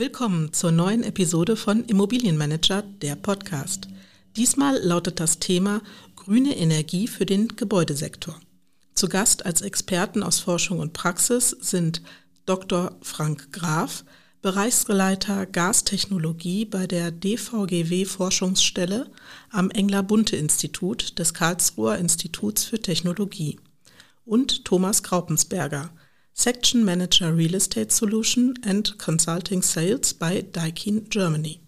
Willkommen zur neuen Episode von Immobilienmanager, der Podcast. Diesmal lautet das Thema grüne Energie für den Gebäudesektor. Zu Gast als Experten aus Forschung und Praxis sind Dr. Frank Graf, Bereichsleiter Gastechnologie bei der DVGW Forschungsstelle am Engler-Bunte-Institut des Karlsruher Instituts für Technologie und Thomas Graupensberger, Section Manager Real Estate Solution and Consulting Sales bei Daikin Germany.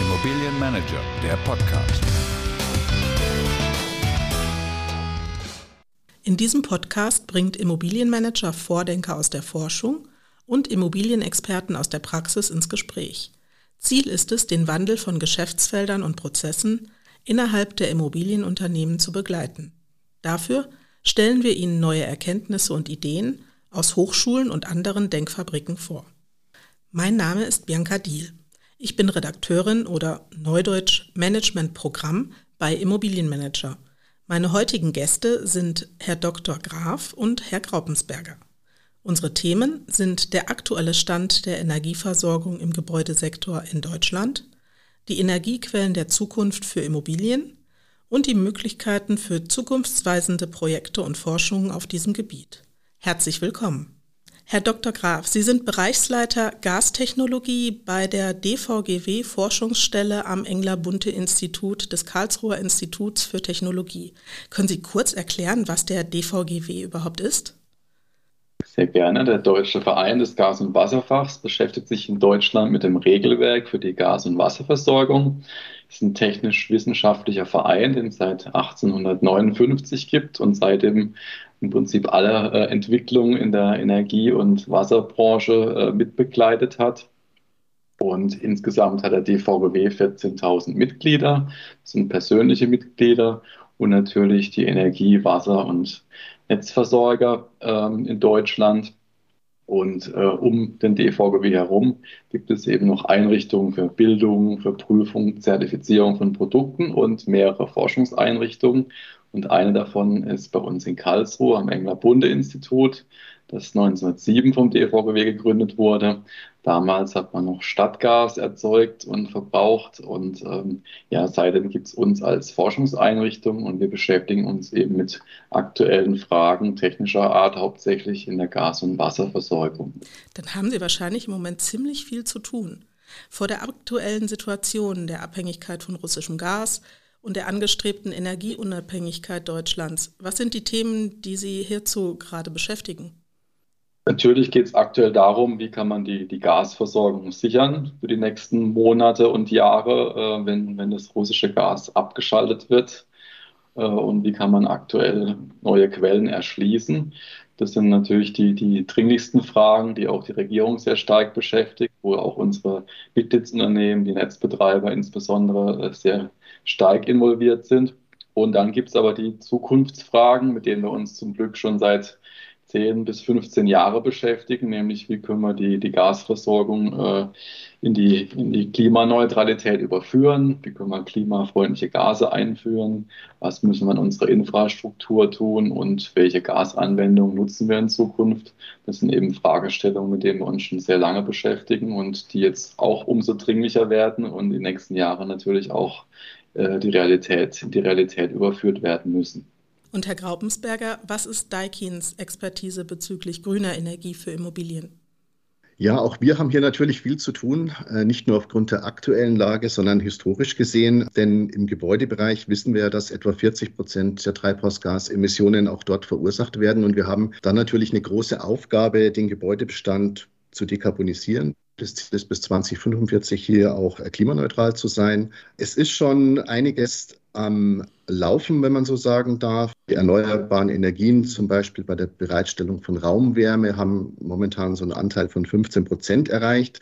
Immobilienmanager, der Podcast. In diesem Podcast bringt Immobilienmanager Vordenker aus der Forschung und Immobilienexperten aus der Praxis ins Gespräch. Ziel ist es, den Wandel von Geschäftsfeldern und Prozessen innerhalb der Immobilienunternehmen zu begleiten. Dafür stellen wir Ihnen neue Erkenntnisse und Ideen aus Hochschulen und anderen Denkfabriken vor. Mein Name ist Bianca Diel. Ich bin Redakteurin oder Neudeutsch Managementprogramm bei Immobilienmanager – meine heutigen Gäste sind Herr Dr. Graf und Herr Graupensberger. Unsere Themen sind der aktuelle Stand der Energieversorgung im Gebäudesektor in Deutschland, die Energiequellen der Zukunft für Immobilien und die Möglichkeiten für zukunftsweisende Projekte und Forschungen auf diesem Gebiet. Herzlich willkommen. Herr Dr. Graf, Sie sind Bereichsleiter Gastechnologie bei der DVGW Forschungsstelle am Engler-Bunte-Institut des Karlsruher Instituts für Technologie. Können Sie kurz erklären, was der DVGW überhaupt ist? Sehr gerne. Der Deutsche Verein des Gas- und Wasserfachs beschäftigt sich in Deutschland mit dem Regelwerk für die Gas- und Wasserversorgung. Ist ein technisch-wissenschaftlicher Verein, den es seit 1859 gibt und seitdem im Prinzip alle äh, Entwicklungen in der Energie- und Wasserbranche äh, mitbegleitet hat. Und insgesamt hat der DVGW 14.000 Mitglieder, das sind persönliche Mitglieder und natürlich die Energie-, Wasser- und Netzversorger ähm, in Deutschland. Und äh, um den DVGW herum gibt es eben noch Einrichtungen für Bildung, für Prüfung, Zertifizierung von Produkten und mehrere Forschungseinrichtungen. Und eine davon ist bei uns in Karlsruhe am Engler-Bunde-Institut, das 1907 vom DVGW gegründet wurde. Damals hat man noch Stadtgas erzeugt und verbraucht und ähm, ja, seitdem gibt es uns als Forschungseinrichtung und wir beschäftigen uns eben mit aktuellen Fragen technischer Art, hauptsächlich in der Gas- und Wasserversorgung. Dann haben Sie wahrscheinlich im Moment ziemlich viel zu tun. Vor der aktuellen Situation der Abhängigkeit von russischem Gas, und der angestrebten Energieunabhängigkeit Deutschlands. Was sind die Themen, die Sie hierzu gerade beschäftigen? Natürlich geht es aktuell darum, wie kann man die, die Gasversorgung sichern für die nächsten Monate und Jahre, äh, wenn, wenn das russische Gas abgeschaltet wird äh, und wie kann man aktuell neue Quellen erschließen. Das sind natürlich die, die dringlichsten Fragen, die auch die Regierung sehr stark beschäftigt, wo auch unsere Mitgliedsunternehmen, die Netzbetreiber insbesondere, äh, sehr stark involviert sind. Und dann gibt es aber die Zukunftsfragen, mit denen wir uns zum Glück schon seit 10 bis 15 Jahre beschäftigen, nämlich wie können wir die, die Gasversorgung äh, in, die, in die Klimaneutralität überführen, wie können wir klimafreundliche Gase einführen, was müssen wir in unserer Infrastruktur tun und welche Gasanwendungen nutzen wir in Zukunft. Das sind eben Fragestellungen, mit denen wir uns schon sehr lange beschäftigen und die jetzt auch umso dringlicher werden und in den nächsten Jahren natürlich auch äh, die Realität, die Realität überführt werden müssen. Und Herr Graupensberger, was ist Daikins Expertise bezüglich grüner Energie für Immobilien? Ja, auch wir haben hier natürlich viel zu tun, äh, nicht nur aufgrund der aktuellen Lage, sondern historisch gesehen. Denn im Gebäudebereich wissen wir dass etwa 40 Prozent der Treibhausgasemissionen auch dort verursacht werden. Und wir haben dann natürlich eine große Aufgabe, den Gebäudebestand zu dekarbonisieren. Das Ziel ist bis 2045 hier auch klimaneutral zu sein. Es ist schon einiges am Laufen, wenn man so sagen darf. Die erneuerbaren Energien, zum Beispiel bei der Bereitstellung von Raumwärme, haben momentan so einen Anteil von 15 Prozent erreicht.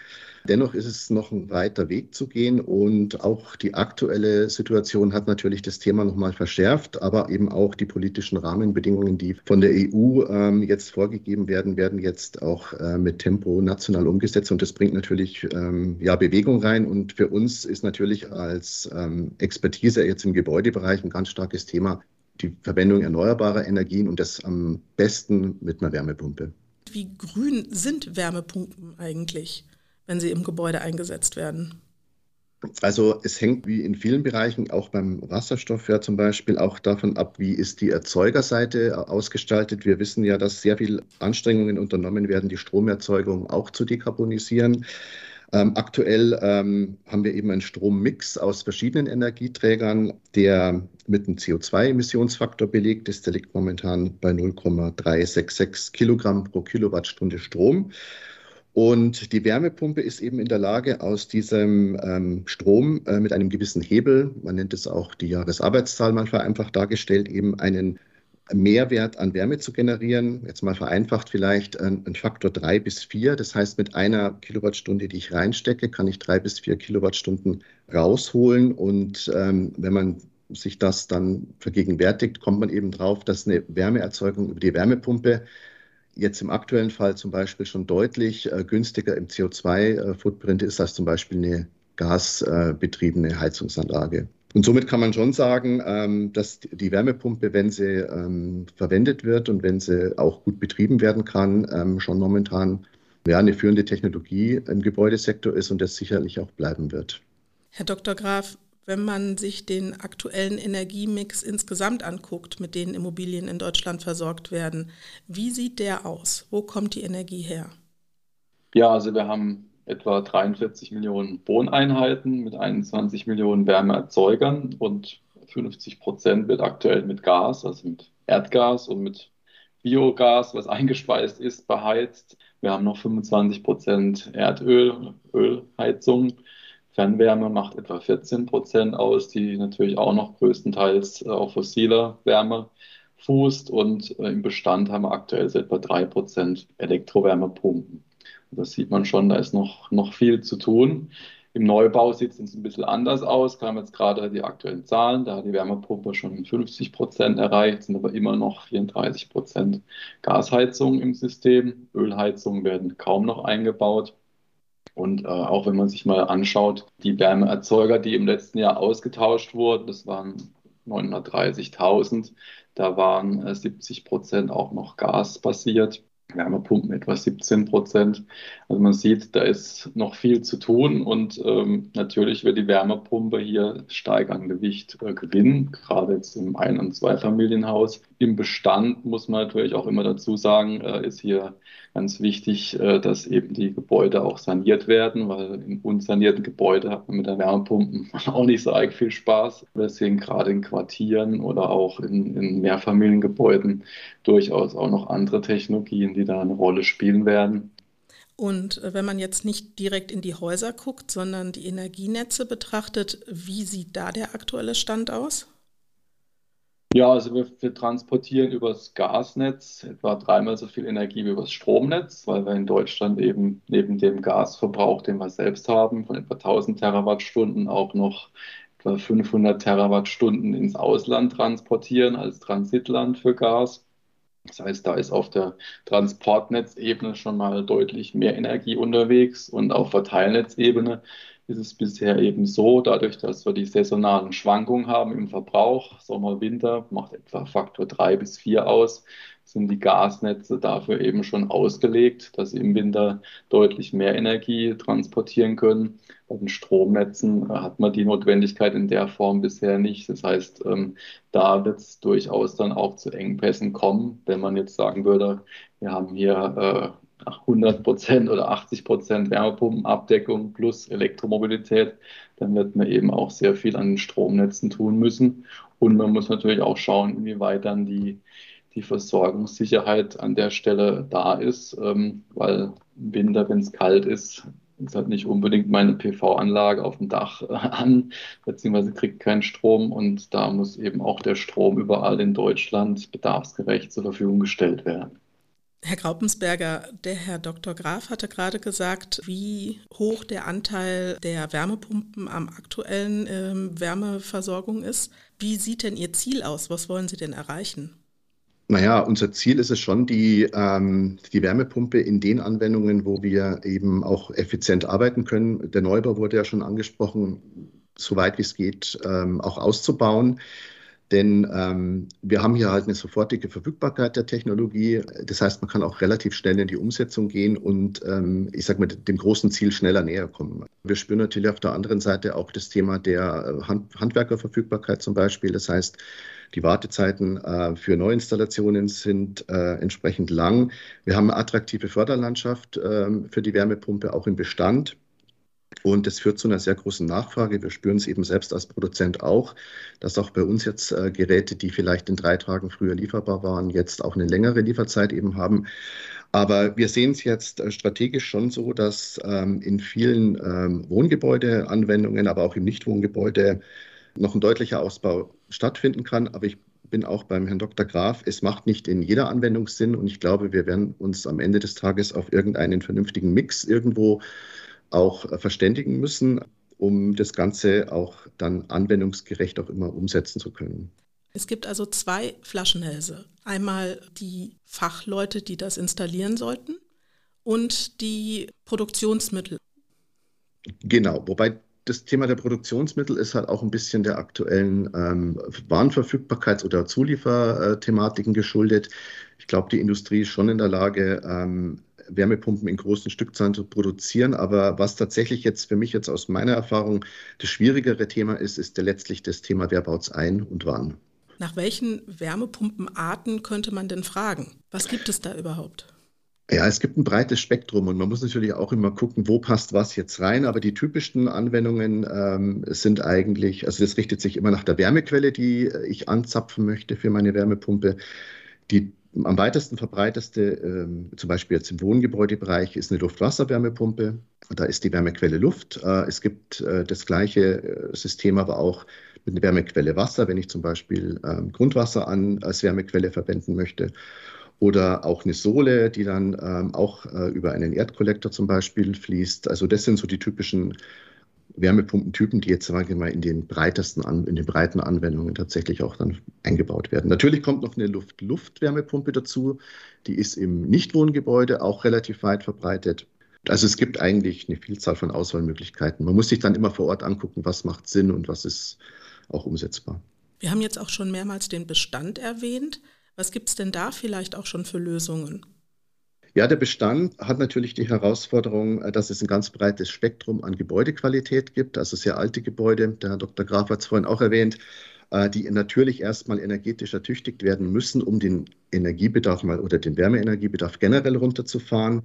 Dennoch ist es noch ein weiter Weg zu gehen und auch die aktuelle Situation hat natürlich das Thema nochmal verschärft, aber eben auch die politischen Rahmenbedingungen, die von der EU ähm, jetzt vorgegeben werden, werden jetzt auch äh, mit Tempo national umgesetzt und das bringt natürlich ähm, ja, Bewegung rein und für uns ist natürlich als ähm, Expertise jetzt im Gebäudebereich ein ganz starkes Thema die Verwendung erneuerbarer Energien und das am besten mit einer Wärmepumpe. Wie grün sind Wärmepumpen eigentlich, wenn sie im Gebäude eingesetzt werden? Also es hängt wie in vielen Bereichen, auch beim Wasserstoff ja zum Beispiel, auch davon ab, wie ist die Erzeugerseite ausgestaltet. Wir wissen ja, dass sehr viel Anstrengungen unternommen werden, die Stromerzeugung auch zu dekarbonisieren. Ähm, aktuell ähm, haben wir eben einen Strommix aus verschiedenen Energieträgern, der mit einem CO2-Emissionsfaktor belegt ist. Der liegt momentan bei 0,366 Kilogramm pro Kilowattstunde Strom. Und die Wärmepumpe ist eben in der Lage, aus diesem ähm, Strom äh, mit einem gewissen Hebel, man nennt es auch die Jahresarbeitszahl manchmal einfach dargestellt, eben einen Mehrwert an Wärme zu generieren. Jetzt mal vereinfacht vielleicht ein, ein, Faktor drei bis vier. Das heißt, mit einer Kilowattstunde, die ich reinstecke, kann ich drei bis vier Kilowattstunden rausholen. Und ähm, wenn man sich das dann vergegenwärtigt, kommt man eben drauf, dass eine Wärmeerzeugung über die Wärmepumpe jetzt im aktuellen Fall zum Beispiel schon deutlich äh, günstiger im CO2-Footprint ist als zum Beispiel eine gasbetriebene Heizungsanlage. Und somit kann man schon sagen, ähm, dass die Wärmepumpe, wenn sie ähm, verwendet wird und wenn sie auch gut betrieben werden kann, ähm, schon momentan ja, eine führende Technologie im Gebäudesektor ist und das sicherlich auch bleiben wird. Herr Dr. Graf, wenn man sich den aktuellen Energiemix insgesamt anguckt, mit denen Immobilien in Deutschland versorgt werden, wie sieht der aus? Wo kommt die Energie her? Ja, also wir haben etwa 43 Millionen Wohneinheiten mit 21 Millionen Wärmeerzeugern und 50 Prozent wird aktuell mit Gas, also mit Erdgas und mit Biogas, was eingespeist ist, beheizt. Wir haben noch 25 Prozent Erdöl, Ölheizung Fernwärme macht etwa 14 Prozent aus, die natürlich auch noch größtenteils äh, auf fossiler Wärme fußt. Und äh, im Bestand haben wir aktuell so etwa 3 Prozent Elektrowärmepumpen. Das sieht man schon, da ist noch, noch viel zu tun. Im Neubau sieht es ein bisschen anders aus. Haben jetzt gerade die aktuellen Zahlen. Da hat die Wärmepumpe schon 50 Prozent erreicht, sind aber immer noch 34 Prozent Gasheizung im System. Ölheizungen werden kaum noch eingebaut. Und äh, auch wenn man sich mal anschaut, die Wärmeerzeuger, die im letzten Jahr ausgetauscht wurden, das waren 930.000, da waren äh, 70 Prozent auch noch gasbasiert. Wärmepumpen etwa 17 Prozent. Also man sieht, da ist noch viel zu tun und ähm, natürlich wird die Wärmepumpe hier stark an Gewicht äh, gewinnen, gerade jetzt im Ein- und Zweifamilienhaus. Im Bestand muss man natürlich auch immer dazu sagen, äh, ist hier ganz wichtig, äh, dass eben die Gebäude auch saniert werden, weil in unsanierten Gebäuden hat man mit der Wärmepumpe auch nicht so arg viel Spaß. Deswegen gerade in Quartieren oder auch in, in Mehrfamiliengebäuden durchaus auch noch andere Technologien, die da eine Rolle spielen werden. Und äh, wenn man jetzt nicht direkt in die Häuser guckt, sondern die Energienetze betrachtet, wie sieht da der aktuelle Stand aus? Ja, also wir, wir transportieren übers Gasnetz etwa dreimal so viel Energie wie übers Stromnetz, weil wir in Deutschland eben neben dem Gasverbrauch, den wir selbst haben, von etwa 1000 Terawattstunden auch noch etwa 500 Terawattstunden ins Ausland transportieren als Transitland für Gas. Das heißt, da ist auf der Transportnetzebene schon mal deutlich mehr Energie unterwegs und auf Verteilnetzebene ist es bisher eben so, dadurch, dass wir die saisonalen Schwankungen haben im Verbrauch, Sommer, Winter, macht etwa Faktor 3 bis 4 aus, sind die Gasnetze dafür eben schon ausgelegt, dass sie im Winter deutlich mehr Energie transportieren können. Bei den Stromnetzen hat man die Notwendigkeit in der Form bisher nicht. Das heißt, ähm, da wird es durchaus dann auch zu Engpässen kommen, wenn man jetzt sagen würde, wir haben hier äh, 100 Prozent oder 80 Prozent Wärmepumpenabdeckung plus Elektromobilität, dann wird man eben auch sehr viel an den Stromnetzen tun müssen. Und man muss natürlich auch schauen, inwieweit dann die, die Versorgungssicherheit an der Stelle da ist, ähm, weil im Winter, wenn es kalt ist, ist halt nicht unbedingt meine PV-Anlage auf dem Dach äh, an, beziehungsweise kriegt keinen Strom und da muss eben auch der Strom überall in Deutschland bedarfsgerecht zur Verfügung gestellt werden. Herr Graupensberger, der Herr Dr. Graf hatte gerade gesagt, wie hoch der Anteil der Wärmepumpen am aktuellen äh, Wärmeversorgung ist. Wie sieht denn Ihr Ziel aus? Was wollen Sie denn erreichen? Naja, unser Ziel ist es schon, die, ähm, die Wärmepumpe in den Anwendungen, wo wir eben auch effizient arbeiten können. Der Neubau wurde ja schon angesprochen, so weit wie es geht, ähm, auch auszubauen. Denn ähm, wir haben hier halt eine sofortige Verfügbarkeit der Technologie. Das heißt, man kann auch relativ schnell in die Umsetzung gehen und ähm, ich sage mal, dem großen Ziel schneller näher kommen. Wir spüren natürlich auf der anderen Seite auch das Thema der äh, Hand Handwerkerverfügbarkeit zum Beispiel. Das heißt, die Wartezeiten äh, für Neuinstallationen sind äh, entsprechend lang. Wir haben eine attraktive Förderlandschaft äh, für die Wärmepumpe auch im Bestand. Und das führt zu einer sehr großen Nachfrage. Wir spüren es eben selbst als Produzent auch, dass auch bei uns jetzt äh, Geräte, die vielleicht in drei Tagen früher lieferbar waren, jetzt auch eine längere Lieferzeit eben haben. Aber wir sehen es jetzt äh, strategisch schon so, dass ähm, in vielen ähm, Wohngebäudeanwendungen, aber auch im Nichtwohngebäude noch ein deutlicher Ausbau stattfinden kann. Aber ich bin auch beim Herrn Dr. Graf. Es macht nicht in jeder Anwendung Sinn und ich glaube, wir werden uns am Ende des Tages auf irgendeinen vernünftigen Mix irgendwo auch äh, verständigen müssen, um das Ganze auch dann anwendungsgerecht auch immer umsetzen zu können. Es gibt also zwei Flaschenhälse. Einmal die Fachleute, die das installieren sollten und die Produktionsmittel. Genau, wobei das Thema der Produktionsmittel ist halt auch ein bisschen der aktuellen ähm, Warenverfügbarkeits- oder Zulieferthematiken geschuldet. Ich glaube, die Industrie ist schon in der Lage, ähm, Wärmepumpen in großen Stückzahlen zu produzieren. Aber was tatsächlich jetzt für mich jetzt aus meiner Erfahrung das schwierigere Thema ist, ist letztlich das Thema, wer baut es ein und wann. Nach welchen Wärmepumpenarten könnte man denn fragen? Was gibt es da überhaupt? Ja, es gibt ein breites Spektrum und man muss natürlich auch immer gucken, wo passt was jetzt rein. Aber die typischsten Anwendungen ähm, sind eigentlich, also das richtet sich immer nach der Wärmequelle, die ich anzapfen möchte für meine Wärmepumpe. Die am weitesten verbreiteste, ähm, zum Beispiel jetzt im Wohngebäudebereich, ist eine Luft-Wasser-Wärmepumpe. Da ist die Wärmequelle Luft. Äh, es gibt äh, das gleiche äh, System aber auch mit einer Wärmequelle Wasser, wenn ich zum Beispiel ähm, Grundwasser an, als Wärmequelle verwenden möchte. Oder auch eine Sohle, die dann ähm, auch äh, über einen Erdkollektor zum Beispiel fließt. Also das sind so die typischen Wärmepumpentypen, die jetzt sagen wir mal in den breitesten, in den breiten Anwendungen tatsächlich auch dann eingebaut werden. Natürlich kommt noch eine Luft-Luft-Wärmepumpe dazu, die ist im Nichtwohngebäude auch relativ weit verbreitet. Also es gibt eigentlich eine Vielzahl von Auswahlmöglichkeiten. Man muss sich dann immer vor Ort angucken, was macht Sinn und was ist auch umsetzbar. Wir haben jetzt auch schon mehrmals den Bestand erwähnt. Was gibt es denn da vielleicht auch schon für Lösungen? Ja, der Bestand hat natürlich die Herausforderung, äh, dass es ein ganz breites Spektrum an Gebäudequalität gibt, also sehr alte Gebäude. Der Herr Dr. Graf hat es vorhin auch erwähnt, äh, die natürlich erstmal energetisch ertüchtigt werden müssen, um den Energiebedarf mal oder den Wärmeenergiebedarf generell runterzufahren.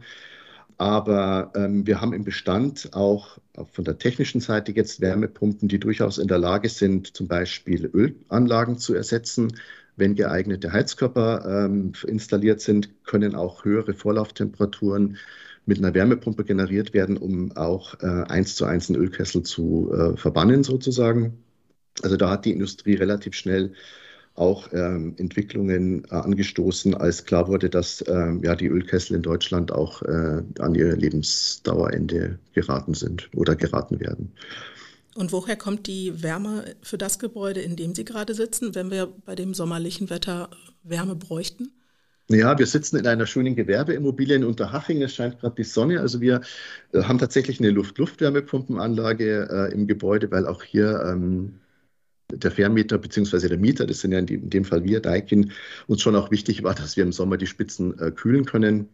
Aber ähm, wir haben im Bestand auch, auch von der technischen Seite jetzt Wärmepumpen, die durchaus in der Lage sind, zum Beispiel Ölanlagen zu ersetzen wenn geeignete Heizkörper ähm, installiert sind, können auch höhere Vorlauftemperaturen mit einer Wärmepumpe generiert werden, um auch äh, eins zu eins einen Ölkessel zu äh, verbannen sozusagen. Also da hat die Industrie relativ schnell auch ähm, Entwicklungen äh, angestoßen, als klar wurde, dass ähm, ja, die Ölkessel in Deutschland auch äh, an ihr Lebensdauerende geraten sind oder geraten werden. Und woher kommt die Wärme für das Gebäude, in dem Sie gerade sitzen, wenn wir bei dem sommerlichen Wetter Wärme bräuchten? Ja, wir sitzen in einer schönen Gewerbeimmobilie in Unterhaching. Es scheint gerade die Sonne. Also wir äh, haben tatsächlich eine Luft-Luft-Wärmepumpenanlage äh, im Gebäude, weil auch hier ähm, der Vermieter bzw. der Mieter, das sind ja in, die, in, dem Fall wir, Daikin, uns schon auch wichtig war, dass wir im Sommer die Spitzen äh, kühlen können.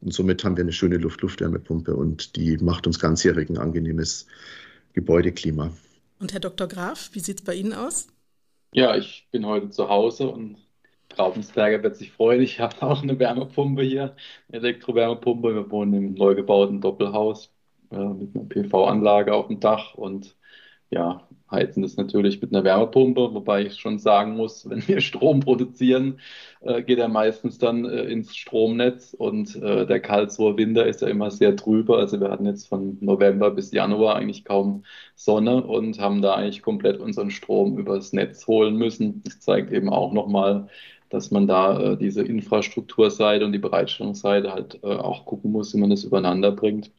Und somit haben wir eine schöne Luft-Luft-Wärmepumpe und die macht uns ganzjährig ein angenehmes Gebäudeklima. Und Herr Dr. Graf, wie sieht es bei Ihnen aus? Ja, ich bin heute zu Hause und Traubensberger wird sich freuen. Ich habe auch eine Wärmepumpe hier, eine Elektrowärmepumpe. Wir wohnen im neu gebauten Doppelhaus äh, mit einer PV-Anlage auf dem Dach und ja, heizen das natürlich mit einer Wärmepumpe, wobei ich schon sagen muss, wenn wir Strom produzieren, äh, geht er meistens dann äh, ins Stromnetz und äh, der Karlsruher Winter ist ja immer sehr trübe. Also wir hatten jetzt von November bis Januar eigentlich kaum Sonne und haben da eigentlich komplett unseren Strom übers Netz holen müssen. Das zeigt eben auch nochmal, dass man da äh, diese Infrastrukturseite und die Bereitstellungsseite halt äh, auch gucken muss, wie man das übereinander bringt.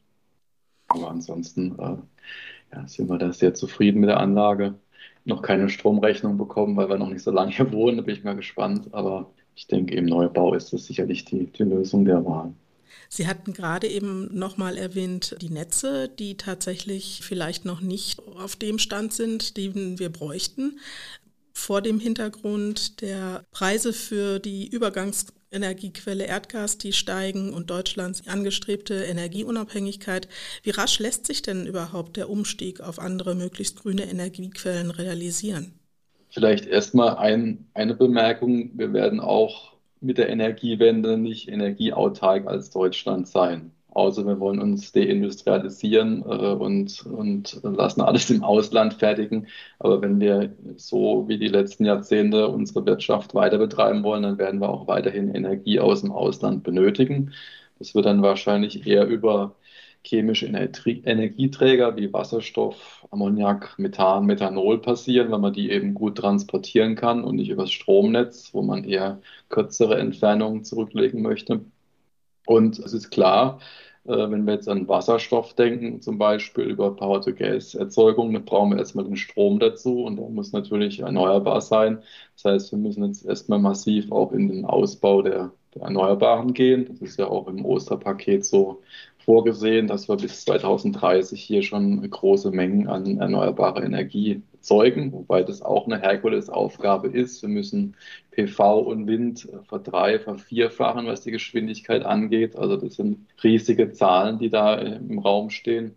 Aber ansonsten äh, ja, sind wir da sehr zufrieden mit der Anlage. Noch keine Stromrechnung bekommen, weil wir noch nicht so lange hier wohnen. Da bin ich mal gespannt. Aber ich denke, im Neubau ist das sicherlich die, die Lösung der Wahl. Sie hatten gerade eben nochmal erwähnt, die Netze, die tatsächlich vielleicht noch nicht auf dem Stand sind, den wir bräuchten. vor dem Hintergrund der Preise für die Übergangsenergiequelle Erdgas, die steigen und Deutschlands angestrebte Energieunabhängigkeit. Wie rasch lässt sich denn überhaupt der Umstieg auf andere möglichst grüne Energiequellen realisieren? Vielleicht erstmal ein, eine Bemerkung. Wir werden auch mit der Energiewende nicht energieautark als Deutschland sein außer wir wollen uns deindustrialisieren äh, und, und lassen alles im Ausland fertigen. Aber wenn wir so wie die letzten Jahrzehnte unsere Wirtschaft weiter betreiben wollen, dann werden wir auch weiterhin Energie aus dem Ausland benötigen. Das wird dann wahrscheinlich eher über chemische Energieträger wie Wasserstoff, Ammoniak, Methan, Methanol passieren, weil man die eben gut transportieren kann und nicht über das Stromnetz, wo man eher kürzere Entfernungen zurücklegen möchte. Und es ist klar, äh, wenn wir jetzt an Wasserstoff denken, zum Beispiel über Power-to-Gas-Erzeugung, dann brauchen wir erstmal den Strom dazu und der muss natürlich erneuerbar sein. Das heißt, wir müssen jetzt erstmal massiv auch in den Ausbau der, der Erneuerbaren gehen. Das ist ja auch im Osterpaket so vorgesehen, dass wir bis 2030 hier schon große Mengen an erneuerbarer Energie erzeugen, wobei das auch eine Herkulesaufgabe ist. Wir müssen PV und Wind verdrei-, vervierfachen, was die Geschwindigkeit angeht. Also das sind riesige Zahlen, die da im Raum stehen.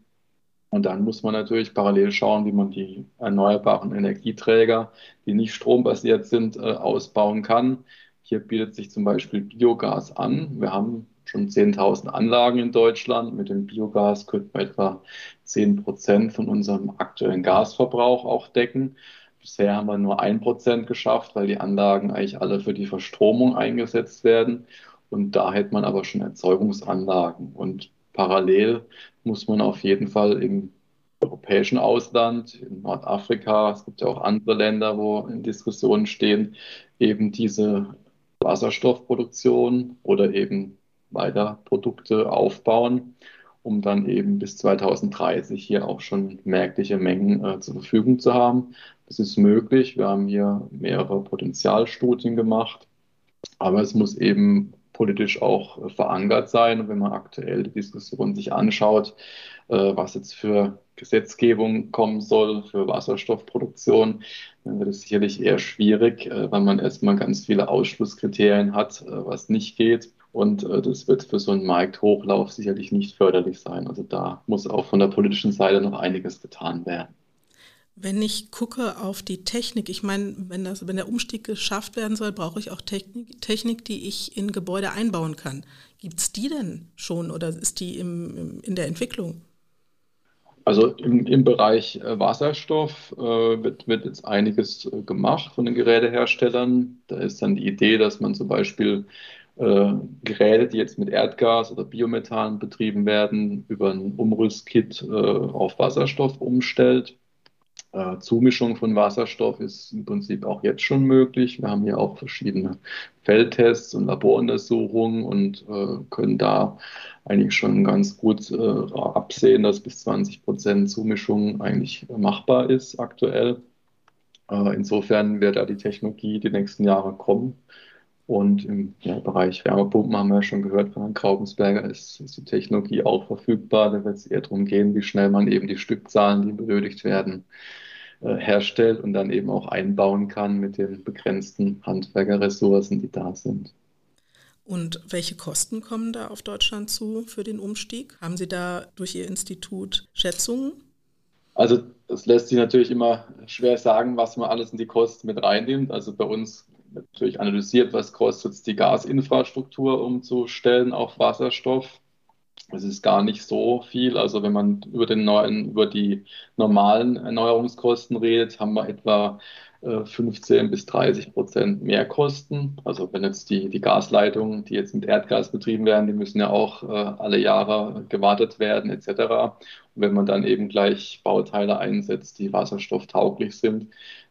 Und dann muss man natürlich parallel schauen, wie man die erneuerbaren Energieträger, die nicht strombasiert sind, äh, ausbauen kann. Hier bietet sich zum Beispiel Biogas an. Wir haben schon 10.000 Anlagen in Deutschland. Mit dem Biogas könnten wir etwa 10 Prozent von unserem aktuellen Gasverbrauch auch decken. Bisher haben wir nur ein Prozent geschafft, weil die Anlagen eigentlich alle für die Verstromung eingesetzt werden. Und da hätte man aber schon Erzeugungsanlagen. Und parallel muss man auf jeden Fall im europäischen Ausland, in Nordafrika, es gibt ja auch andere Länder, wo in Diskussionen stehen, eben diese Wasserstoffproduktion oder eben weiter Produkte aufbauen, um dann eben bis 2030 hier auch schon merkliche Mengen äh, zur Verfügung zu haben. Das ist möglich. Wir haben hier mehrere Potenzialstudien gemacht, aber es muss eben politisch auch äh, verankert sein. Und wenn man aktuell die Diskussion sich anschaut, äh, was jetzt für Gesetzgebung kommen soll für Wasserstoffproduktion, dann wird es sicherlich eher schwierig, äh, weil man erstmal ganz viele Ausschlusskriterien hat, was nicht geht. Und äh, das wird für so einen Markthochlauf sicherlich nicht förderlich sein. Also da muss auch von der politischen Seite noch einiges getan werden. Wenn ich gucke auf die Technik, ich meine, wenn, das, wenn der Umstieg geschafft werden soll, brauche ich auch Technik, Technik die ich in Gebäude einbauen kann. Gibt es die denn schon oder ist die im, im, in der Entwicklung? Also im, im Bereich äh, Wasserstoff äh, wird, wird jetzt einiges äh, gemacht von den Geräteherstellern. Da ist dann die Idee, dass man zum Beispiel äh, Geräte, die jetzt mit Erdgas oder Biomethan betrieben werden, über ein Umrüstkit äh, auf Wasserstoff umstellt. Äh, Zumischung von Wasserstoff ist im Prinzip auch jetzt schon möglich. Wir haben hier auch verschiedene Feldtests und Laboruntersuchungen und äh, können da eigentlich schon ganz gut äh, absehen, dass bis 20 Prozent Zumischung eigentlich machbar ist aktuell. Äh, insofern wird da die Technologie die nächsten Jahre kommen. Und im ja, Bereich Wärmepumpen haben wir ja schon gehört von Herrn Graubensberger, ist, ist die Technologie auch verfügbar. Da wird es eher darum gehen, wie schnell man eben die Stückzahlen, die benötigt werden, äh, herstellt und dann eben auch einbauen kann mit den begrenzten Handwerkerressourcen, die da sind. Und welche Kosten kommen da auf Deutschland zu für den Umstieg? Haben Sie da durch Ihr Institut Schätzungen? Also es lässt sich natürlich immer schwer sagen, was man alles in die Kosten mit reinnimmt. Also bei uns natürlich analysiert, was kostet die Gasinfrastruktur umzustellen auf Wasserstoff. Es ist gar nicht so viel. Also wenn man über, den neuen, über die normalen Erneuerungskosten redet, haben wir etwa 15 äh, bis 30 Prozent mehr Kosten. Also wenn jetzt die, die Gasleitungen, die jetzt mit Erdgas betrieben werden, die müssen ja auch äh, alle Jahre gewartet werden etc. Und wenn man dann eben gleich Bauteile einsetzt, die wasserstofftauglich sind,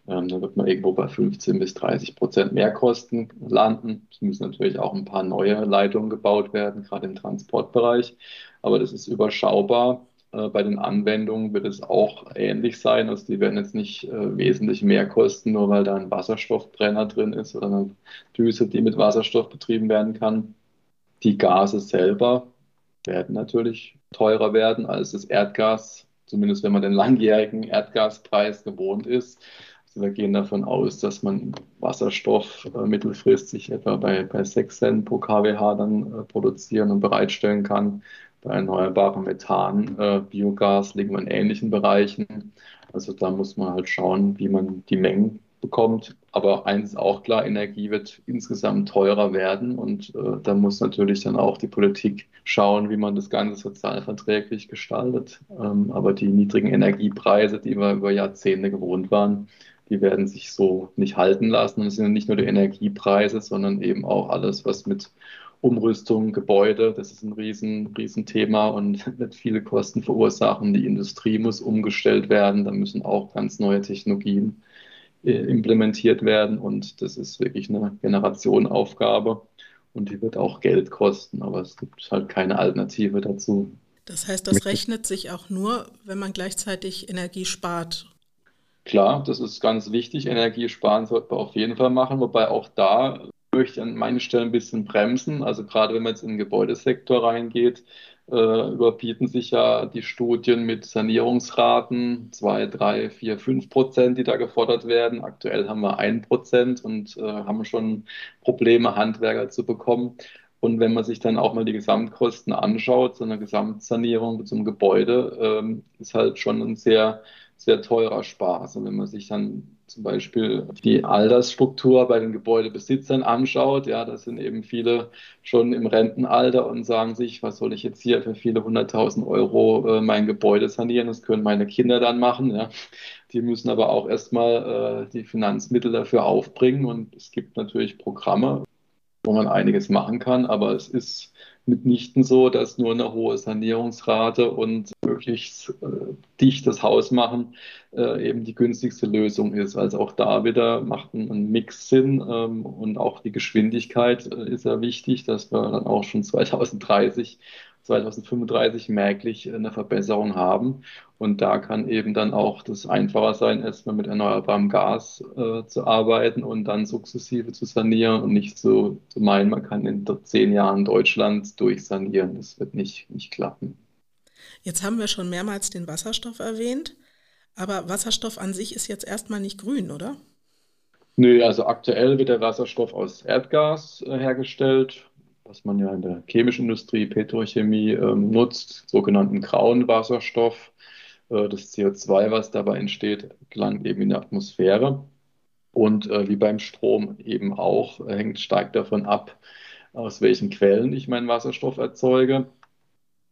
ähm, da wird man irgendwo bei 15 bis 30 Prozent Mehrkosten landen. Es müssen natürlich auch ein paar neue Leitungen gebaut werden, gerade im Transportbereich. Aber das ist überschaubar. Äh, bei den Anwendungen wird es auch ähnlich sein. Also die werden jetzt nicht äh, wesentlich mehr kosten, nur weil da ein Wasserstoffbrenner drin ist oder eine Düse, die mit Wasserstoff betrieben werden kann. Die Gase selber werden natürlich teurer werden als das Erdgas, zumindest wenn man den langjährigen Erdgaspreis gewohnt ist. Wir gehen davon aus, dass man Wasserstoff äh, mittelfristig etwa bei, bei 6 Cent pro kWh dann äh, produzieren und bereitstellen kann. Bei erneuerbarem Methan, äh, Biogas liegen wir in ähnlichen Bereichen. Also da muss man halt schauen, wie man die Mengen bekommt. Aber eins ist auch klar, Energie wird insgesamt teurer werden und äh, da muss natürlich dann auch die Politik schauen, wie man das Ganze sozialverträglich gestaltet. Ähm, aber die niedrigen Energiepreise, die wir über Jahrzehnte gewohnt waren, die werden sich so nicht halten lassen. Und es sind nicht nur die Energiepreise, sondern eben auch alles, was mit Umrüstung, Gebäude, das ist ein riesen, riesen Thema und wird viele Kosten verursachen. Die Industrie muss umgestellt werden, da müssen auch ganz neue Technologien äh, implementiert werden und das ist wirklich eine Generationenaufgabe und die wird auch Geld kosten, aber es gibt halt keine Alternative dazu. Das heißt, das rechnet sich auch nur, wenn man gleichzeitig Energie spart. Klar, das ist ganz wichtig. Energie sparen sollte man auf jeden Fall machen, wobei auch da möchte ich an meinen Stellen ein bisschen bremsen. Also gerade wenn man jetzt in den Gebäudesektor reingeht, äh, überbieten sich ja die Studien mit Sanierungsraten 2, 3, 4, 5 Prozent, die da gefordert werden. Aktuell haben wir 1 Prozent und äh, haben schon Probleme, Handwerker zu bekommen. Und wenn man sich dann auch mal die Gesamtkosten anschaut, so eine Gesamtsanierung zum Gebäude, ähm, ist halt schon ein sehr, sehr teurer Spaß. Und wenn man sich dann zum Beispiel die Altersstruktur bei den Gebäudebesitzern anschaut, ja, da sind eben viele schon im Rentenalter und sagen sich, was soll ich jetzt hier für viele hunderttausend Euro äh, mein Gebäude sanieren? Das können meine Kinder dann machen. Ja. Die müssen aber auch erstmal äh, die Finanzmittel dafür aufbringen und es gibt natürlich Programme, wo man einiges machen kann, aber es ist mitnichten so, dass nur eine hohe Sanierungsrate und möglichst äh, dichtes Haus machen äh, eben die günstigste Lösung ist. Also auch da wieder macht ein, ein Mix Sinn ähm, und auch die Geschwindigkeit äh, ist ja wichtig, dass wir dann auch schon 2030 2035 merklich eine Verbesserung haben. Und da kann eben dann auch das einfacher sein, erstmal mit erneuerbarem Gas äh, zu arbeiten und dann sukzessive zu sanieren und nicht so zu meinen, man kann in zehn Jahren Deutschland durchsanieren. Das wird nicht, nicht klappen. Jetzt haben wir schon mehrmals den Wasserstoff erwähnt, aber Wasserstoff an sich ist jetzt erstmal nicht grün, oder? Nö, also aktuell wird der Wasserstoff aus Erdgas äh, hergestellt was man ja in der chemischen Industrie, Petrochemie ähm, nutzt, sogenannten grauen Wasserstoff. Äh, das CO2, was dabei entsteht, gelangt eben in die Atmosphäre. Und äh, wie beim Strom eben auch, äh, hängt stark davon ab, aus welchen Quellen ich meinen Wasserstoff erzeuge.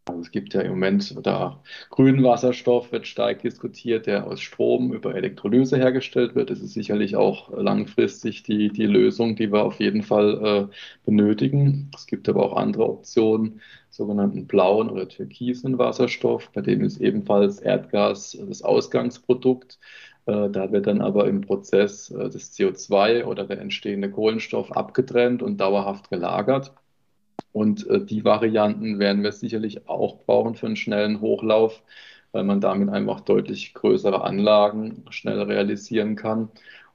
Also es gibt ja im Moment da grünen Wasserstoff, wird stark diskutiert, der aus Strom über Elektrolyse hergestellt wird. Das ist sicherlich auch langfristig die, die Lösung, die wir auf jeden Fall äh, benötigen. Es gibt aber auch andere Optionen, sogenannten blauen oder türkisen Wasserstoff, bei dem ist ebenfalls Erdgas das Ausgangsprodukt. Äh, da wird dann aber im Prozess äh, das CO2 oder der entstehende Kohlenstoff abgetrennt und dauerhaft gelagert. Und äh, die Varianten werden wir sicherlich auch brauchen für einen schnellen Hochlauf, weil man damit einfach deutlich größere Anlagen schnell realisieren kann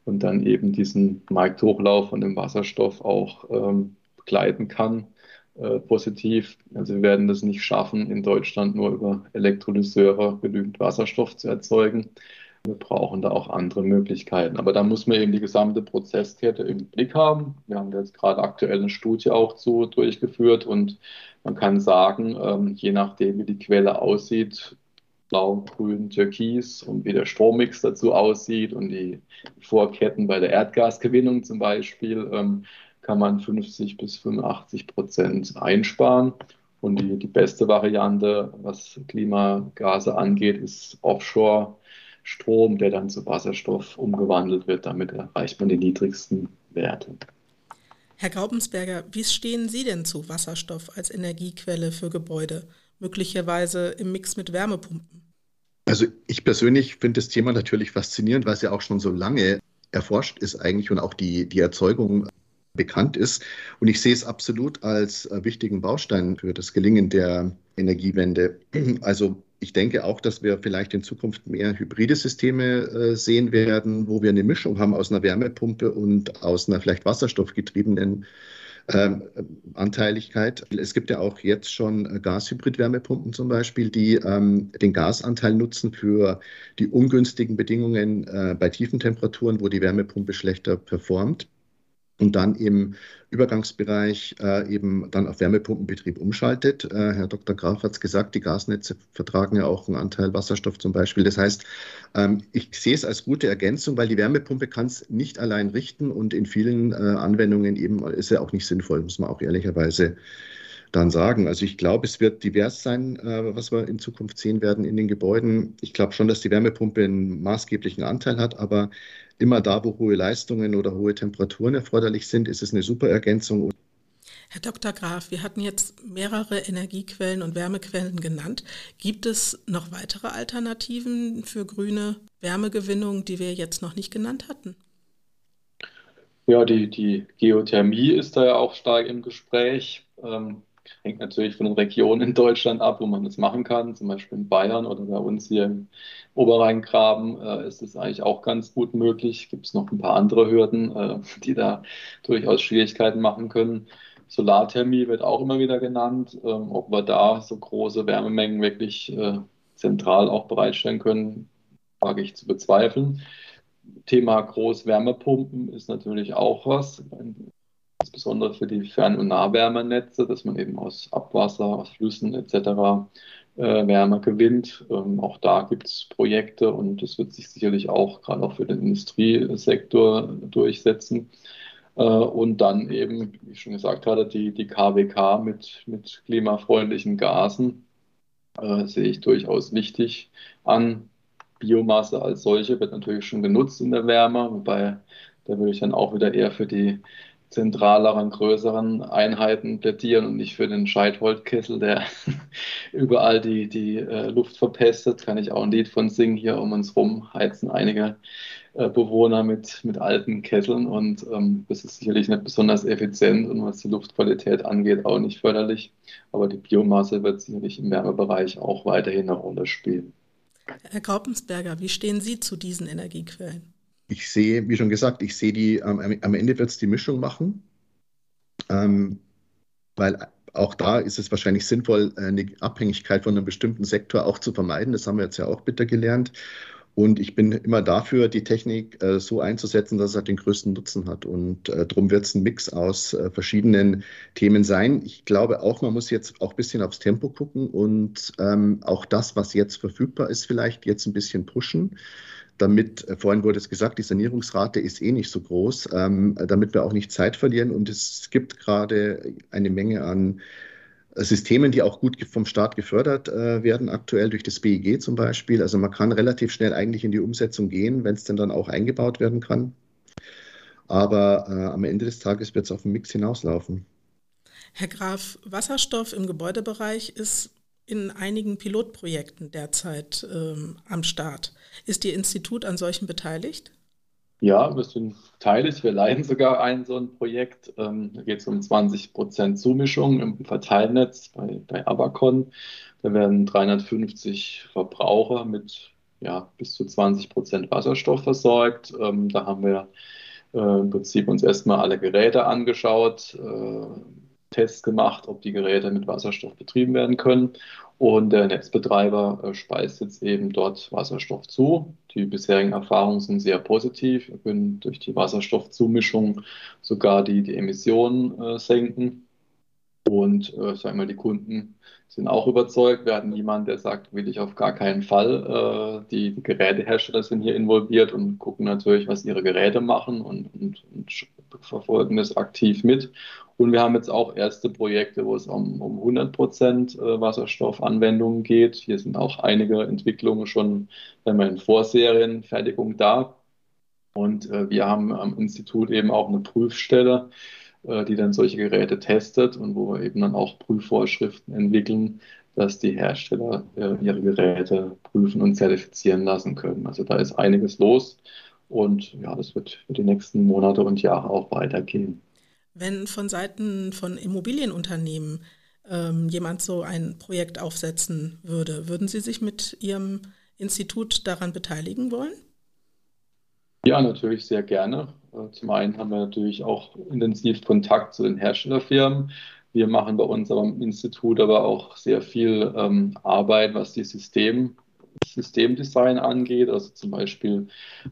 und dann eben diesen Markthochlauf von dem Wasserstoff auch ähm, begleiten kann. Äh, positiv. Also wir werden das nicht schaffen, in Deutschland nur über Elektrolyseure genügend Wasserstoff zu erzeugen. Wir brauchen da auch andere Möglichkeiten. Aber da muss man eben die gesamte Prozesskette im Blick haben. Wir haben jetzt gerade aktuell eine Studie auch zu durchgeführt und man kann sagen, ähm, je nachdem, wie die Quelle aussieht, blau, grün, türkis und wie der Strommix dazu aussieht und die Vorketten bei der Erdgasgewinnung zum Beispiel, ähm, kann man 50 bis 85 Prozent einsparen. Und die, die beste Variante, was Klimagase angeht, ist Offshore Strom, der dann zu Wasserstoff umgewandelt wird. Damit erreicht man die niedrigsten Werte. Herr Graubensberger, wie stehen Sie denn zu Wasserstoff als Energiequelle für Gebäude, möglicherweise im Mix mit Wärmepumpen? Also ich persönlich finde das Thema natürlich faszinierend, weil es ja auch schon so lange erforscht ist eigentlich und auch die, die Erzeugung bekannt ist. Und ich sehe es absolut als wichtigen Baustein für das Gelingen der Energiewende. Also ich denke auch, dass wir vielleicht in Zukunft mehr hybride Systeme äh, sehen werden, wo wir eine Mischung haben aus einer Wärmepumpe und aus einer vielleicht wasserstoffgetriebenen ähm, Anteiligkeit. Es gibt ja auch jetzt schon Gashybrid-Wärmepumpen zum Beispiel, die ähm, den Gasanteil nutzen für die ungünstigen Bedingungen äh, bei tiefen Temperaturen, wo die Wärmepumpe schlechter performt und dann im Übergangsbereich äh, eben dann auf Wärmepumpenbetrieb umschaltet. Äh, Herr Dr. Graf hat es gesagt, die Gasnetze vertragen ja auch einen Anteil Wasserstoff zum Beispiel. Das heißt, ähm, ich sehe es als gute Ergänzung, weil die Wärmepumpe kann es nicht allein richten und in vielen äh, Anwendungen eben ist ja auch nicht sinnvoll, muss man auch ehrlicherweise dann sagen. Also ich glaube, es wird divers sein, äh, was wir in Zukunft sehen werden in den Gebäuden. Ich glaube schon, dass die Wärmepumpe einen maßgeblichen Anteil hat, aber immer da, wo hohe Leistungen oder hohe Temperaturen erforderlich sind, ist es eine super Ergänzung. Herr Dr. Graf, wir hatten jetzt mehrere Energiequellen und Wärmequellen genannt. Gibt es noch weitere Alternativen für grüne Wärmegewinnung, die wir jetzt noch nicht genannt hatten? Ja, die, die Geothermie ist da ja auch stark im Gespräch. Ähm, hängt natürlich von den Regionen in Deutschland ab, wo man das machen kann. Zum Beispiel in Bayern oder bei uns hier im Oberrheingraben äh, ist es eigentlich auch ganz gut möglich. Gibt es noch ein paar andere Hürden, äh, die da durchaus Schwierigkeiten machen können. Solarthermie wird auch immer wieder genannt. Ähm, ob wir da so große Wärmemengen wirklich äh, zentral auch bereitstellen können, wage ich zu bezweifeln. Thema Großwärmepumpen ist natürlich auch was insbesondere für die Fern- und Nahwärmenetze, dass man eben aus Abwasser, aus Flüssen etc. Äh, Wärme gewinnt. Ähm, auch da gibt es Projekte und das wird sich sicherlich auch gerade auch für den Industriesektor durchsetzen. Äh, und dann eben, wie ich schon gesagt hatte, die, die KWK mit, mit klimafreundlichen Gasen äh, sehe ich durchaus wichtig an. Biomasse als solche wird natürlich schon genutzt in der Wärme, wobei da würde ich dann auch wieder eher für die zentraleren, größeren Einheiten plädieren und nicht für den Scheitholzkessel, der überall die, die äh, Luft verpestet. Kann ich auch ein Lied von singen. Hier um uns rum heizen einige äh, Bewohner mit, mit alten Kesseln und ähm, das ist sicherlich nicht besonders effizient und was die Luftqualität angeht auch nicht förderlich. Aber die Biomasse wird sicherlich im Wärmebereich auch weiterhin eine Rolle spielen. Herr Graupensberger, wie stehen Sie zu diesen Energiequellen? Ich sehe, wie schon gesagt, ich sehe die, ähm, am Ende wird es die Mischung machen, ähm, weil auch da ist es wahrscheinlich sinnvoll, eine Abhängigkeit von einem bestimmten Sektor auch zu vermeiden. Das haben wir jetzt ja auch bitter gelernt. Und ich bin immer dafür, die Technik äh, so einzusetzen, dass es halt den größten Nutzen hat. Und äh, darum wird es ein Mix aus äh, verschiedenen Themen sein. Ich glaube auch, man muss jetzt auch ein bisschen aufs Tempo gucken und ähm, auch das, was jetzt verfügbar ist, vielleicht jetzt ein bisschen pushen damit, äh, vorhin wurde es gesagt, die Sanierungsrate ist eh nicht so groß, ähm, damit wir auch nicht Zeit verlieren. Und es gibt gerade eine Menge an Systemen, die auch gut vom Staat gefördert äh, werden, aktuell durch das BIG zum Beispiel. Also man kann relativ schnell eigentlich in die Umsetzung gehen, wenn es denn dann auch eingebaut werden kann. Aber äh, am Ende des Tages wird es auf den Mix hinauslaufen. Herr Graf, Wasserstoff im Gebäudebereich ist in einigen Pilotprojekten derzeit ähm, am Start. Ist Ihr Institut an solchen beteiligt? Ja, wir sind beteiligt. Wir leiten sogar ein so ein Projekt. Ähm, da geht es um 20 Prozent Zumischung im Verteilnetz bei, bei Abacon. Da werden 350 Verbraucher mit ja, bis zu 20 Prozent Wasserstoff versorgt. Ähm, da haben wir äh, im Prinzip uns erstmal alle Geräte angeschaut, äh, Tests gemacht, ob die Geräte mit Wasserstoff betrieben werden können. Und der Netzbetreiber äh, speist jetzt eben dort Wasserstoff zu. Die bisherigen Erfahrungen sind sehr positiv. Wir können durch die Wasserstoffzumischung sogar die, die Emissionen äh, senken. Und äh, sagen wir, die Kunden sind auch überzeugt. Wir hatten jemanden, der sagt, will ich auf gar keinen Fall. Äh, die, die, Gerätehersteller sind hier involviert und gucken natürlich, was ihre Geräte machen und, und, und verfolgen das aktiv mit. Und wir haben jetzt auch erste Projekte, wo es um, um 100 Prozent äh, Wasserstoffanwendungen geht. Hier sind auch einige Entwicklungen schon wenn wir in Vorserienfertigung da. Und äh, wir haben am Institut eben auch eine Prüfstelle, die dann solche Geräte testet und wo wir eben dann auch Prüfvorschriften entwickeln, dass die Hersteller äh, ihre Geräte prüfen und zertifizieren lassen können. Also da ist einiges los und ja, das wird für die nächsten Monate und Jahre auch weitergehen. Wenn von Seiten von Immobilienunternehmen ähm, jemand so ein Projekt aufsetzen würde, würden Sie sich mit Ihrem Institut daran beteiligen wollen? Ja, natürlich sehr gerne. Äh, zum einen haben wir natürlich auch intensiv Kontakt zu den Herstellerfirmen. Wir machen bei uns aber Institut aber auch sehr viel ähm, Arbeit, was die System, Systemdesign angeht, also zum Beispiel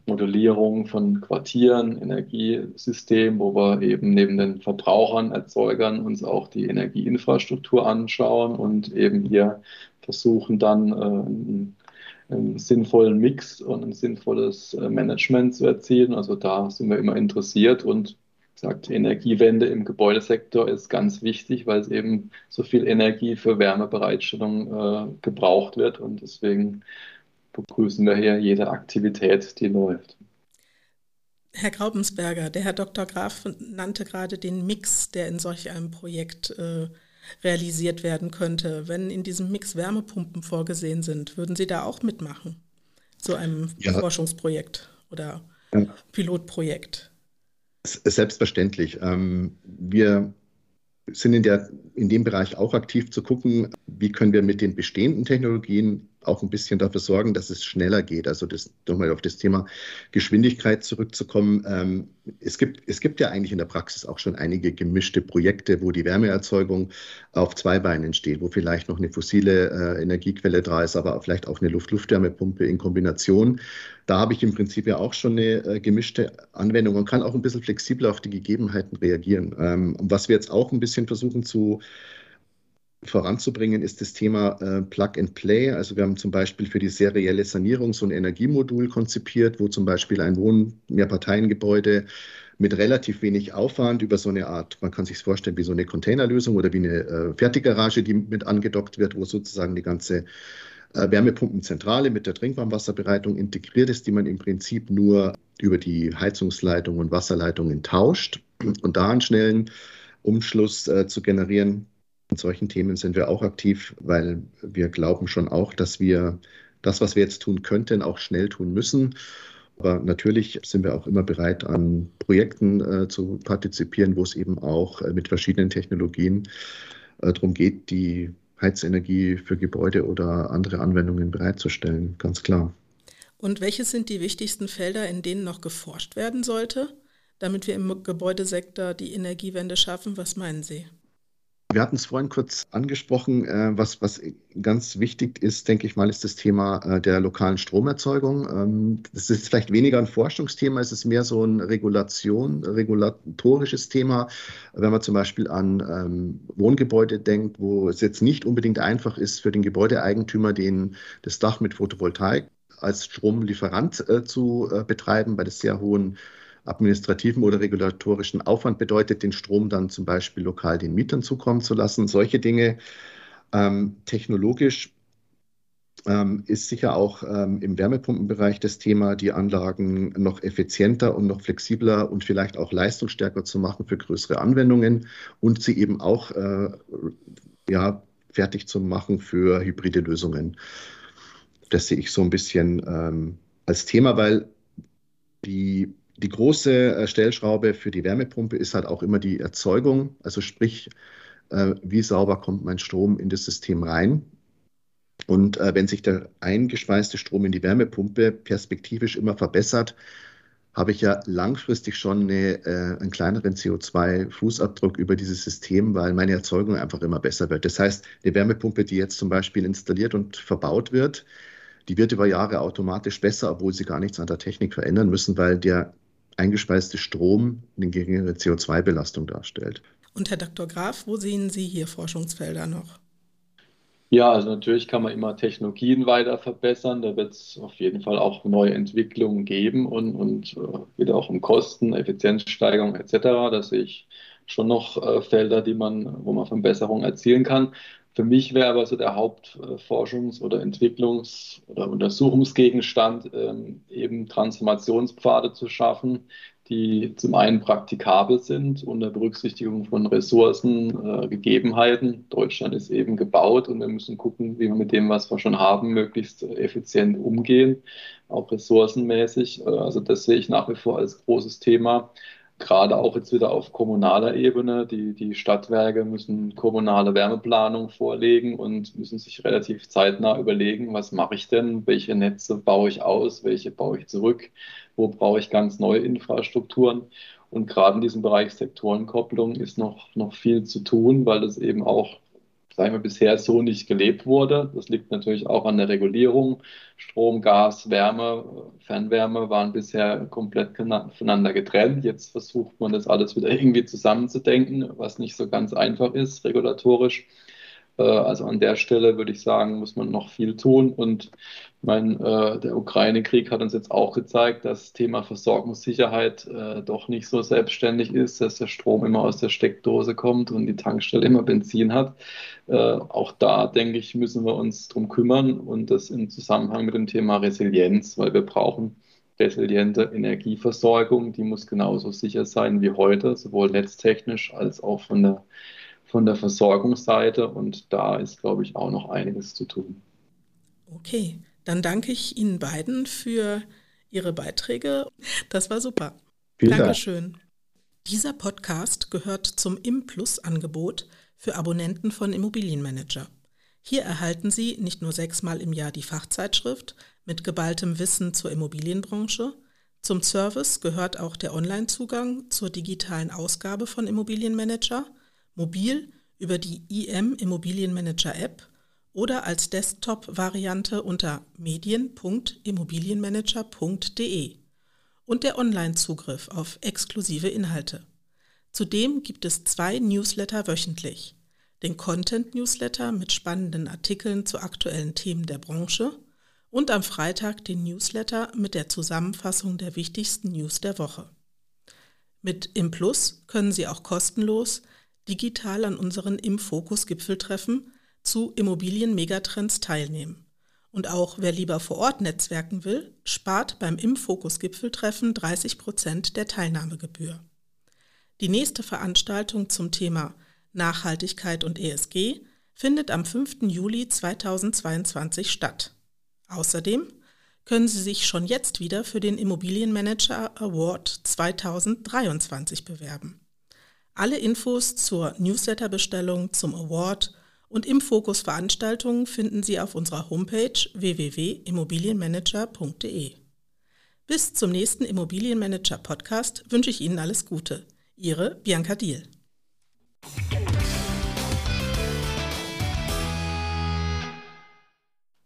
Modellierung von Quartieren, Energiesystemen, wo wir eben neben den Verbrauchern, Erzeugern uns auch die Energieinfrastruktur anschauen und eben hier versuchen dann äh, einen sinnvollen Mix und ein sinnvolles äh, Management zu erzielen. Also da sind wir immer interessiert und gesagt, Energiewende im Gebäudesektor ist ganz wichtig, weil es eben so viel Energie für Wärmebereitstellung äh, gebraucht wird und deswegen begrüßen wir hier jede Aktivität, die läuft. Herr Graubensberger, der Herr Dr. Graf nannte gerade den Mix, der in solch einem Projekt äh, realisiert werden könnte. Wenn in diesem Mix Wärmepumpen vorgesehen sind, würden Sie da auch mitmachen? So einem ja. Forschungsprojekt oder. Pilotprojekt? Selbstverständlich. Ähm, wir sind in, der, in dem Bereich auch aktiv zu gucken, wie können wir mit den bestehenden Technologien auch ein bisschen dafür sorgen, dass es schneller geht. Also das, nochmal auf das Thema Geschwindigkeit zurückzukommen. Ähm, es, gibt, es gibt ja eigentlich in der Praxis auch schon einige gemischte Projekte, wo die Wärmeerzeugung auf zwei Beinen steht, wo vielleicht noch eine fossile äh, Energiequelle da ist, aber vielleicht auch eine Luft-Luft-Wärmepumpe in Kombination. Da habe ich im Prinzip ja auch schon eine äh, gemischte Anwendung und kann auch ein bisschen flexibler auf die Gegebenheiten reagieren. Ähm, was wir jetzt auch ein bisschen versuchen zu voranzubringen, ist das Thema äh, Plug and Play. Also wir haben zum Beispiel für die serielle Sanierung so ein Energiemodul konzipiert, wo zum Beispiel ein Wohn-, Mehrparteiengebäude mit relativ wenig Aufwand über so eine Art, man kann sich vorstellen, wie so eine Containerlösung oder wie eine äh, Fertiggarage, die mit angedockt wird, wo sozusagen die ganze äh, Wärmepumpenzentrale mit der Trinkwarmwasserbereitung integriert ist, die man im Prinzip nur über die Heizungsleitung und Wasserleitungen tauscht und da einen schnellen Umschluss äh, zu generieren, in solchen Themen sind wir auch aktiv, weil wir glauben schon auch, dass wir das, was wir jetzt tun könnten, auch schnell tun müssen. Aber natürlich sind wir auch immer bereit, an Projekten äh, zu partizipieren, wo es eben auch äh, mit verschiedenen Technologien äh, darum geht, die Heizenergie für Gebäude oder andere Anwendungen bereitzustellen, ganz klar. Und welche sind die wichtigsten Felder, in denen noch geforscht werden sollte, damit wir im Gebäudesektor die Energiewende schaffen? Was meinen Sie? Wir hatten es vorhin kurz angesprochen. Äh, was, was ganz wichtig ist, denke ich mal, ist das Thema äh, der lokalen Stromerzeugung. Ähm, das ist vielleicht weniger ein Forschungsthema, es ist mehr so ein Regulation, regulatorisches Thema. Wenn man zum Beispiel an ähm, Wohngebäude denkt, wo es jetzt nicht unbedingt einfach ist für den Gebäudeeigentümer, den, das Dach mit Photovoltaik als Stromlieferant äh, zu äh, betreiben, bei der sehr hohen administrativen oder regulatorischen Aufwand bedeutet, den Strom dann zum Beispiel lokal den Mietern zukommen zu lassen. Solche Dinge ähm, technologisch ähm, ist sicher auch ähm, im Wärmepumpenbereich das Thema, die Anlagen noch effizienter und noch flexibler und vielleicht auch leistungsstärker zu machen für größere Anwendungen und sie eben auch äh, ja, fertig zu machen für hybride Lösungen. Das sehe ich so ein bisschen ähm, als Thema, weil die die große äh, Stellschraube für die Wärmepumpe ist halt auch immer die Erzeugung, also sprich, äh, wie sauber kommt mein Strom in das System rein. Und äh, wenn sich der eingespeiste Strom in die Wärmepumpe perspektivisch immer verbessert, habe ich ja langfristig schon eine, einen kleineren CO2-Fußabdruck über dieses System, weil meine Erzeugung einfach immer besser wird. Das heißt, eine Wärmepumpe, die jetzt zum Beispiel installiert und verbaut wird, die wird über Jahre automatisch besser, obwohl sie gar nichts an der Technik verändern müssen, weil der eingespeiste Strom eine geringere CO2-Belastung darstellt. Und Herr Dr. Graf, wo sehen Sie hier Forschungsfelder noch? Ja, also natürlich kann man immer Technologien weiter verbessern. Da wird es auf jeden Fall auch neue Entwicklungen geben und, und äh, wieder auch um Kosten, Effizienzsteigerung etc. Da sehe ich schon noch äh, Felder, die man, wo man Verbesserungen erzielen kann. Für mich wäre aber so der Hauptforschungs- oder Entwicklungs- oder Untersuchungsgegenstand ähm, eben Transformationspfade zu schaffen, die zum einen praktikabel sind unter Berücksichtigung von Ressourcen, äh, Gegebenheiten. Deutschland ist eben gebaut und wir müssen gucken, wie wir mit dem, was wir schon haben, möglichst effizient umgehen, auch ressourcenmäßig. Äh, also das sehe ich nach wie vor als großes Thema. Gerade auch jetzt wieder auf kommunaler Ebene. Die, die Stadtwerke müssen kommunale Wärmeplanung vorlegen und müssen sich relativ zeitnah überlegen, was mache ich denn, welche Netze baue ich aus, welche baue ich zurück, wo brauche ich ganz neue Infrastrukturen. Und gerade in diesem Bereich Sektorenkopplung ist noch, noch viel zu tun, weil das eben auch sagen wir, bisher so nicht gelebt wurde. Das liegt natürlich auch an der Regulierung. Strom, Gas, Wärme, Fernwärme waren bisher komplett voneinander getrennt. Jetzt versucht man das alles wieder irgendwie zusammenzudenken, was nicht so ganz einfach ist, regulatorisch. Äh, also an der Stelle würde ich sagen, muss man noch viel tun. Und mein, äh, der Ukraine-Krieg hat uns jetzt auch gezeigt, dass das Thema Versorgungssicherheit äh, doch nicht so selbstständig ist, dass der Strom immer aus der Steckdose kommt und die Tankstelle immer Benzin hat. Auch da, denke ich, müssen wir uns drum kümmern und das im Zusammenhang mit dem Thema Resilienz, weil wir brauchen resiliente Energieversorgung, die muss genauso sicher sein wie heute, sowohl netztechnisch als auch von der von der Versorgungsseite und da ist, glaube ich, auch noch einiges zu tun. Okay, dann danke ich Ihnen beiden für Ihre Beiträge. Das war super. Vielen Dankeschön. Dank. Dieser Podcast gehört zum Im-Plus-Angebot für Abonnenten von Immobilienmanager. Hier erhalten Sie nicht nur sechsmal im Jahr die Fachzeitschrift mit geballtem Wissen zur Immobilienbranche, zum Service gehört auch der Onlinezugang zur digitalen Ausgabe von Immobilienmanager – mobil über die IM Immobilienmanager App oder als Desktop-Variante unter medien.immobilienmanager.de und der Online-Zugriff auf exklusive Inhalte. Zudem gibt es zwei Newsletter wöchentlich. Den Content-Newsletter mit spannenden Artikeln zu aktuellen Themen der Branche und am Freitag den Newsletter mit der Zusammenfassung der wichtigsten News der Woche. Mit ImPlus können Sie auch kostenlos digital an unseren Im-Fokus-Gipfeltreffen zu Immobilien-Megatrends teilnehmen. Und auch wer lieber vor Ort netzwerken will, spart beim Im-Fokus-Gipfeltreffen 30 Prozent der Teilnahmegebühr. Die nächste Veranstaltung zum Thema Nachhaltigkeit und ESG findet am 5. Juli 2022 statt. Außerdem können Sie sich schon jetzt wieder für den Immobilienmanager Award 2023 bewerben. Alle Infos zur Newsletterbestellung, zum Award und im Fokus Veranstaltungen finden Sie auf unserer Homepage www.immobilienmanager.de. Bis zum nächsten Immobilienmanager Podcast wünsche ich Ihnen alles Gute. Ihre Bianca Diel.